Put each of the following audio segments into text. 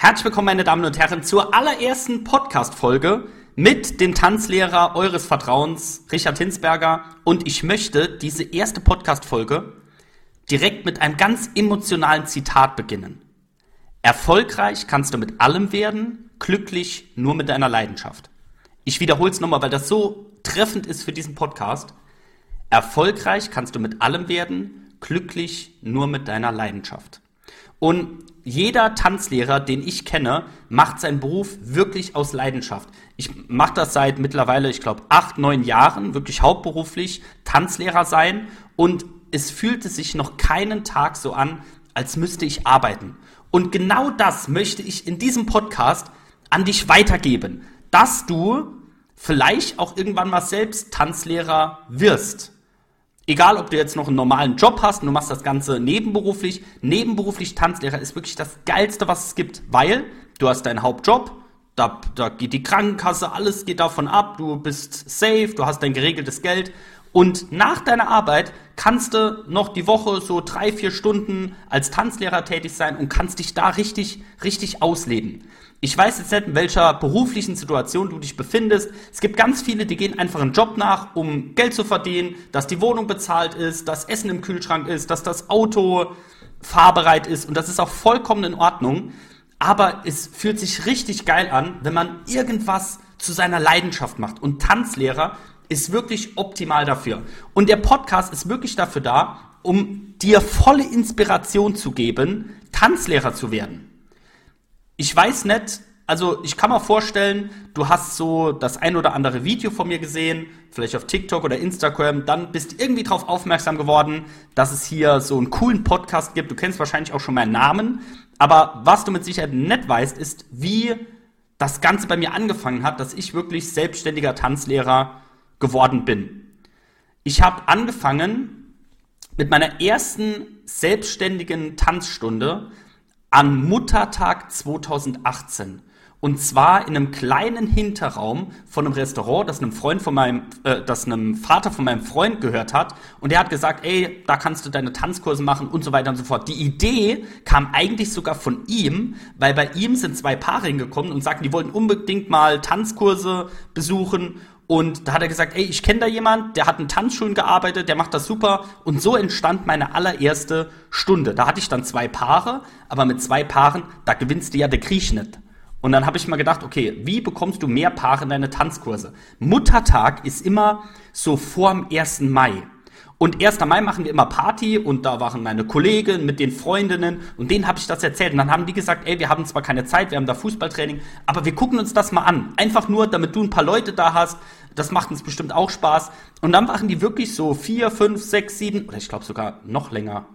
Herzlich willkommen, meine Damen und Herren, zur allerersten Podcast-Folge mit dem Tanzlehrer eures Vertrauens, Richard Hinsberger. Und ich möchte diese erste Podcast-Folge direkt mit einem ganz emotionalen Zitat beginnen. Erfolgreich kannst du mit allem werden, glücklich nur mit deiner Leidenschaft. Ich wiederhole es nochmal, weil das so treffend ist für diesen Podcast. Erfolgreich kannst du mit allem werden, glücklich nur mit deiner Leidenschaft. Und jeder Tanzlehrer, den ich kenne, macht seinen Beruf wirklich aus Leidenschaft. Ich mache das seit mittlerweile, ich glaube, acht, neun Jahren, wirklich hauptberuflich Tanzlehrer sein. Und es fühlte sich noch keinen Tag so an, als müsste ich arbeiten. Und genau das möchte ich in diesem Podcast an dich weitergeben, dass du vielleicht auch irgendwann mal selbst Tanzlehrer wirst. Egal, ob du jetzt noch einen normalen Job hast und du machst das Ganze nebenberuflich. Nebenberuflich Tanzlehrer ist wirklich das Geilste, was es gibt, weil du hast deinen Hauptjob, da, da geht die Krankenkasse, alles geht davon ab, du bist safe, du hast dein geregeltes Geld und nach deiner Arbeit kannst du noch die Woche so drei, vier Stunden als Tanzlehrer tätig sein und kannst dich da richtig, richtig ausleben. Ich weiß jetzt nicht, in welcher beruflichen Situation du dich befindest. Es gibt ganz viele, die gehen einfach einen Job nach, um Geld zu verdienen, dass die Wohnung bezahlt ist, dass Essen im Kühlschrank ist, dass das Auto fahrbereit ist und das ist auch vollkommen in Ordnung. Aber es fühlt sich richtig geil an, wenn man irgendwas zu seiner Leidenschaft macht. Und Tanzlehrer ist wirklich optimal dafür. Und der Podcast ist wirklich dafür da, um dir volle Inspiration zu geben, Tanzlehrer zu werden. Ich weiß nicht, also ich kann mir vorstellen, du hast so das ein oder andere Video von mir gesehen, vielleicht auf TikTok oder Instagram, dann bist irgendwie darauf aufmerksam geworden, dass es hier so einen coolen Podcast gibt. Du kennst wahrscheinlich auch schon meinen Namen, aber was du mit Sicherheit nicht weißt, ist, wie das Ganze bei mir angefangen hat, dass ich wirklich selbstständiger Tanzlehrer geworden bin. Ich habe angefangen mit meiner ersten selbstständigen Tanzstunde an Muttertag 2018. Und zwar in einem kleinen Hinterraum von einem Restaurant, das einem Freund von meinem, äh, das einem Vater von meinem Freund gehört hat. Und der hat gesagt, ey, da kannst du deine Tanzkurse machen und so weiter und so fort. Die Idee kam eigentlich sogar von ihm, weil bei ihm sind zwei Paare hingekommen und sagten, die wollten unbedingt mal Tanzkurse besuchen. Und da hat er gesagt, ey, ich kenne da jemand, der hat in Tanzschulen gearbeitet, der macht das super. Und so entstand meine allererste Stunde. Da hatte ich dann zwei Paare, aber mit zwei Paaren, da gewinnst du ja der Krieg nicht. Und dann habe ich mal gedacht, okay, wie bekommst du mehr Paare in deine Tanzkurse? Muttertag ist immer so vorm 1. Mai. Und 1. Mai machen wir immer Party und da waren meine Kollegen mit den Freundinnen und denen habe ich das erzählt. Und dann haben die gesagt, ey, wir haben zwar keine Zeit, wir haben da Fußballtraining, aber wir gucken uns das mal an. Einfach nur, damit du ein paar Leute da hast. Das macht uns bestimmt auch Spaß. Und dann waren die wirklich so vier, fünf, sechs, sieben oder ich glaube sogar noch länger.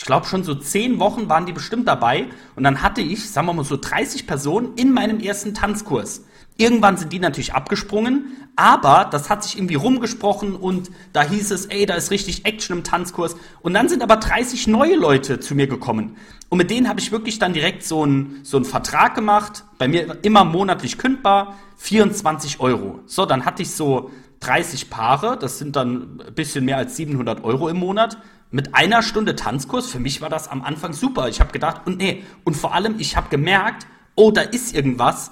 Ich glaube schon so zehn Wochen waren die bestimmt dabei. Und dann hatte ich, sagen wir mal so 30 Personen in meinem ersten Tanzkurs. Irgendwann sind die natürlich abgesprungen, aber das hat sich irgendwie rumgesprochen und da hieß es, ey, da ist richtig Action im Tanzkurs. Und dann sind aber 30 neue Leute zu mir gekommen. Und mit denen habe ich wirklich dann direkt so einen so einen Vertrag gemacht, bei mir immer monatlich kündbar, 24 Euro. So, dann hatte ich so 30 Paare, das sind dann ein bisschen mehr als 700 Euro im Monat. Mit einer Stunde Tanzkurs, für mich war das am Anfang super. Ich habe gedacht, und nee, und vor allem, ich habe gemerkt, oh, da ist irgendwas,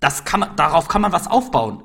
das kann man, darauf kann man was aufbauen.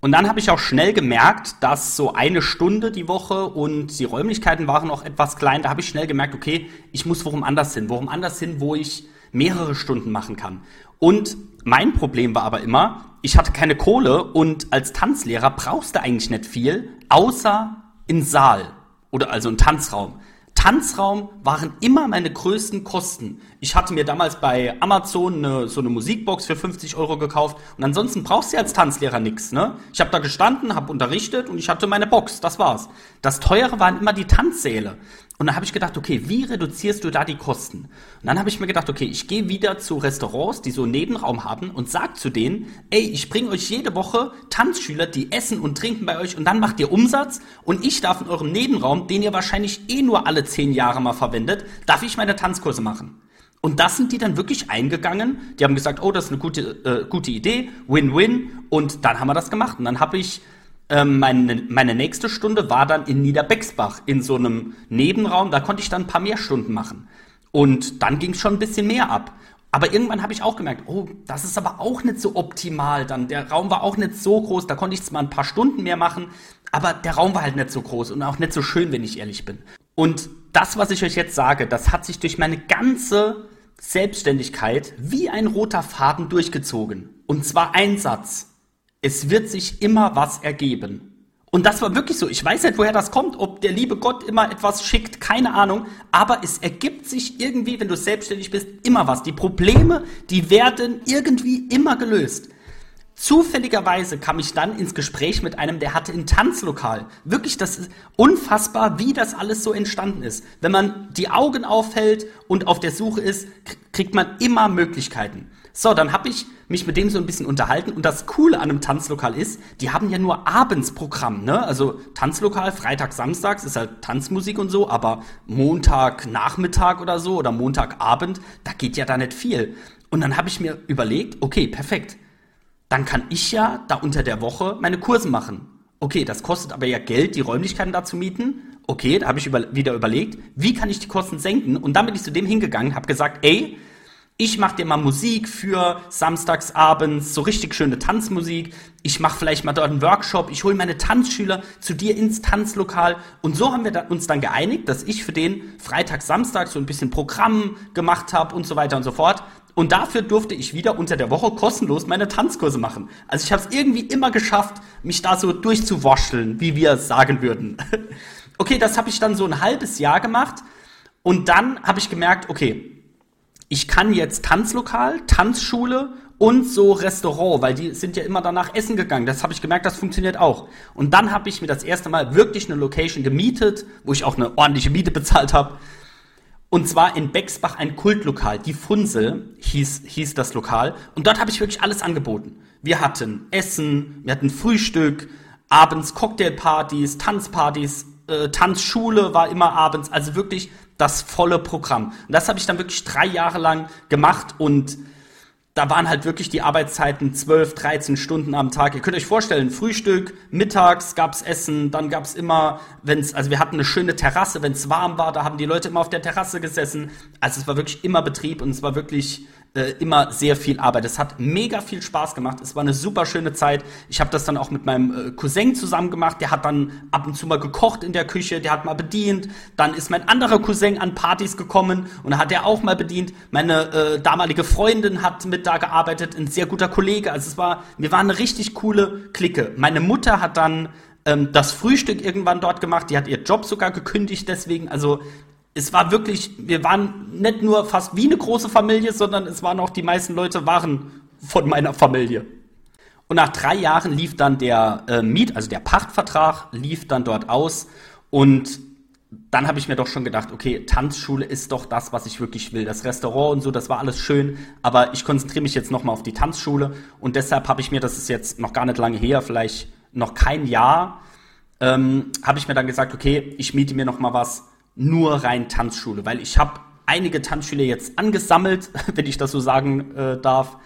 Und dann habe ich auch schnell gemerkt, dass so eine Stunde die Woche und die Räumlichkeiten waren auch etwas klein. Da habe ich schnell gemerkt, okay, ich muss worum anders hin, worum anders hin, wo ich mehrere Stunden machen kann. Und mein Problem war aber immer, ich hatte keine Kohle und als Tanzlehrer brauchst du eigentlich nicht viel, außer in Saal oder also einen Tanzraum. Tanzraum waren immer meine größten Kosten. Ich hatte mir damals bei Amazon eine, so eine Musikbox für 50 Euro gekauft und ansonsten brauchst du als Tanzlehrer nichts. Ne? Ich habe da gestanden, habe unterrichtet und ich hatte meine Box, das war's. Das Teure waren immer die Tanzsäle. Und dann habe ich gedacht, okay, wie reduzierst du da die Kosten? Und dann habe ich mir gedacht, okay, ich gehe wieder zu Restaurants, die so einen Nebenraum haben und sag zu denen, ey, ich bringe euch jede Woche Tanzschüler, die essen und trinken bei euch und dann macht ihr Umsatz und ich darf in eurem Nebenraum, den ihr wahrscheinlich eh nur alle zehn Jahre mal verwendet, darf ich meine Tanzkurse machen. Und das sind die dann wirklich eingegangen. Die haben gesagt, oh, das ist eine gute, äh, gute Idee, Win-Win. Und dann haben wir das gemacht. Und dann habe ich ähm, meine, meine nächste Stunde war dann in Niederbexbach in so einem Nebenraum. Da konnte ich dann ein paar mehr Stunden machen. Und dann ging es schon ein bisschen mehr ab. Aber irgendwann habe ich auch gemerkt, oh, das ist aber auch nicht so optimal dann. Der Raum war auch nicht so groß, da konnte ich zwar ein paar Stunden mehr machen, aber der Raum war halt nicht so groß und auch nicht so schön, wenn ich ehrlich bin. Und das, was ich euch jetzt sage, das hat sich durch meine ganze Selbstständigkeit wie ein roter Faden durchgezogen. Und zwar ein Satz. Es wird sich immer was ergeben. Und das war wirklich so. Ich weiß nicht, woher das kommt, ob der liebe Gott immer etwas schickt, keine Ahnung. Aber es ergibt sich irgendwie, wenn du selbstständig bist, immer was. Die Probleme, die werden irgendwie immer gelöst. Zufälligerweise kam ich dann ins Gespräch mit einem, der hatte ein Tanzlokal. Wirklich, das ist unfassbar, wie das alles so entstanden ist. Wenn man die Augen aufhält und auf der Suche ist, kriegt man immer Möglichkeiten. So, dann habe ich mich mit dem so ein bisschen unterhalten und das Coole an einem Tanzlokal ist, die haben ja nur Abendsprogramm, ne? Also Tanzlokal, Freitag, Samstags ist halt Tanzmusik und so, aber Montag, Nachmittag oder so oder Montagabend, da geht ja da nicht viel. Und dann habe ich mir überlegt, okay, perfekt. Dann kann ich ja da unter der Woche meine Kurse machen. Okay, das kostet aber ja Geld, die Räumlichkeiten da zu mieten. Okay, da habe ich über, wieder überlegt, wie kann ich die Kosten senken? Und dann bin ich zu dem hingegangen, habe gesagt, ey, ich mache dir mal Musik für samstagsabends, so richtig schöne Tanzmusik. Ich mache vielleicht mal dort einen Workshop. Ich hole meine Tanzschüler zu dir ins Tanzlokal. Und so haben wir uns dann geeinigt, dass ich für den Freitag, Samstag so ein bisschen Programm gemacht habe und so weiter und so fort. Und dafür durfte ich wieder unter der Woche kostenlos meine Tanzkurse machen. Also ich habe es irgendwie immer geschafft, mich da so durchzuwascheln, wie wir sagen würden. okay, das habe ich dann so ein halbes Jahr gemacht. Und dann habe ich gemerkt, okay, ich kann jetzt Tanzlokal, Tanzschule und so Restaurant, weil die sind ja immer danach essen gegangen. Das habe ich gemerkt, das funktioniert auch. Und dann habe ich mir das erste Mal wirklich eine Location gemietet, wo ich auch eine ordentliche Miete bezahlt habe. Und zwar in Bexbach ein Kultlokal. Die Funsel hieß, hieß das Lokal. Und dort habe ich wirklich alles angeboten. Wir hatten Essen, wir hatten Frühstück, abends Cocktailpartys, Tanzpartys, äh, Tanzschule war immer abends. Also wirklich das volle Programm. Und das habe ich dann wirklich drei Jahre lang gemacht und da waren halt wirklich die Arbeitszeiten 12, 13 Stunden am Tag. Ihr könnt euch vorstellen, Frühstück, mittags gab's Essen, dann gab's immer, wenn's, also wir hatten eine schöne Terrasse, wenn's warm war, da haben die Leute immer auf der Terrasse gesessen. Also es war wirklich immer Betrieb und es war wirklich äh, immer sehr viel Arbeit. Es hat mega viel Spaß gemacht. Es war eine super schöne Zeit. Ich habe das dann auch mit meinem äh, Cousin zusammen gemacht. Der hat dann ab und zu mal gekocht in der Küche. Der hat mal bedient. Dann ist mein anderer Cousin an Partys gekommen und hat er auch mal bedient. Meine äh, damalige Freundin hat mit da gearbeitet. Ein sehr guter Kollege. Also es war, wir waren eine richtig coole Clique. Meine Mutter hat dann ähm, das Frühstück irgendwann dort gemacht. Die hat ihr Job sogar gekündigt deswegen. Also es war wirklich, wir waren nicht nur fast wie eine große Familie, sondern es waren auch die meisten Leute waren von meiner Familie. Und nach drei Jahren lief dann der äh, Miet, also der Pachtvertrag, lief dann dort aus. Und dann habe ich mir doch schon gedacht, okay, Tanzschule ist doch das, was ich wirklich will. Das Restaurant und so, das war alles schön, aber ich konzentriere mich jetzt nochmal auf die Tanzschule. Und deshalb habe ich mir, das ist jetzt noch gar nicht lange her, vielleicht noch kein Jahr, ähm, habe ich mir dann gesagt, okay, ich miete mir nochmal was nur rein Tanzschule, weil ich habe einige Tanzschüler jetzt angesammelt, wenn ich das so sagen äh, darf.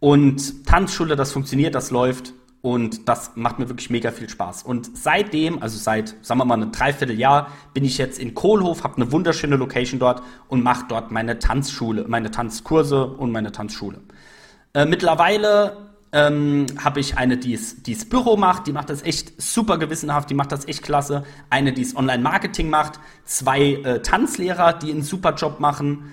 Und Tanzschule, das funktioniert, das läuft und das macht mir wirklich mega viel Spaß. Und seitdem, also seit, sagen wir mal, ein Dreivierteljahr, bin ich jetzt in Kohlhof, habe eine wunderschöne Location dort und mache dort meine Tanzschule, meine Tanzkurse und meine Tanzschule. Äh, mittlerweile ähm, habe ich eine, die es Büro macht, die macht das echt super gewissenhaft, die macht das echt klasse. Eine, die es Online-Marketing macht, zwei äh, Tanzlehrer, die einen super Job machen,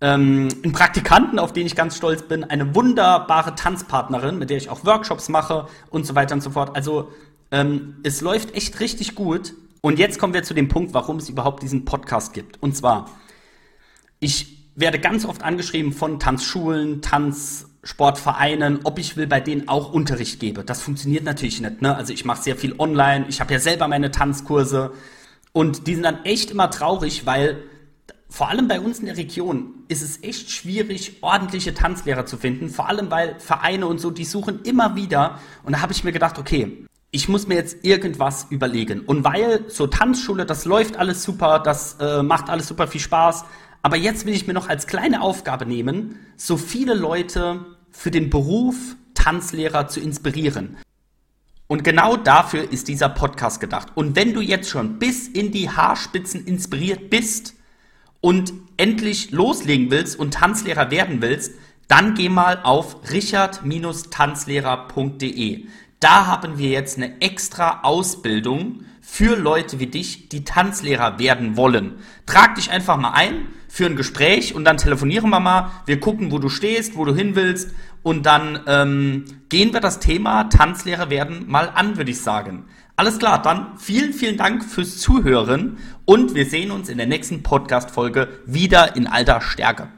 ähm, einen Praktikanten, auf den ich ganz stolz bin, eine wunderbare Tanzpartnerin, mit der ich auch Workshops mache und so weiter und so fort. Also ähm, es läuft echt richtig gut. Und jetzt kommen wir zu dem Punkt, warum es überhaupt diesen Podcast gibt. Und zwar, ich werde ganz oft angeschrieben von Tanzschulen, Tanz Sportvereinen, ob ich will bei denen auch Unterricht gebe. Das funktioniert natürlich nicht. Ne? Also ich mache sehr viel online, ich habe ja selber meine Tanzkurse und die sind dann echt immer traurig, weil vor allem bei uns in der Region ist es echt schwierig, ordentliche Tanzlehrer zu finden. Vor allem, weil Vereine und so, die suchen immer wieder. Und da habe ich mir gedacht, okay, ich muss mir jetzt irgendwas überlegen. Und weil so Tanzschule, das läuft alles super, das äh, macht alles super viel Spaß. Aber jetzt will ich mir noch als kleine Aufgabe nehmen, so viele Leute für den Beruf Tanzlehrer zu inspirieren. Und genau dafür ist dieser Podcast gedacht. Und wenn du jetzt schon bis in die Haarspitzen inspiriert bist und endlich loslegen willst und Tanzlehrer werden willst, dann geh mal auf richard-tanzlehrer.de. Da haben wir jetzt eine extra Ausbildung für Leute wie dich, die Tanzlehrer werden wollen. Trag dich einfach mal ein für ein Gespräch und dann telefonieren wir mal. Wir gucken, wo du stehst, wo du hin willst und dann ähm, gehen wir das Thema Tanzlehrer werden mal an, würde ich sagen. Alles klar, dann vielen, vielen Dank fürs Zuhören und wir sehen uns in der nächsten Podcast-Folge wieder in alter Stärke.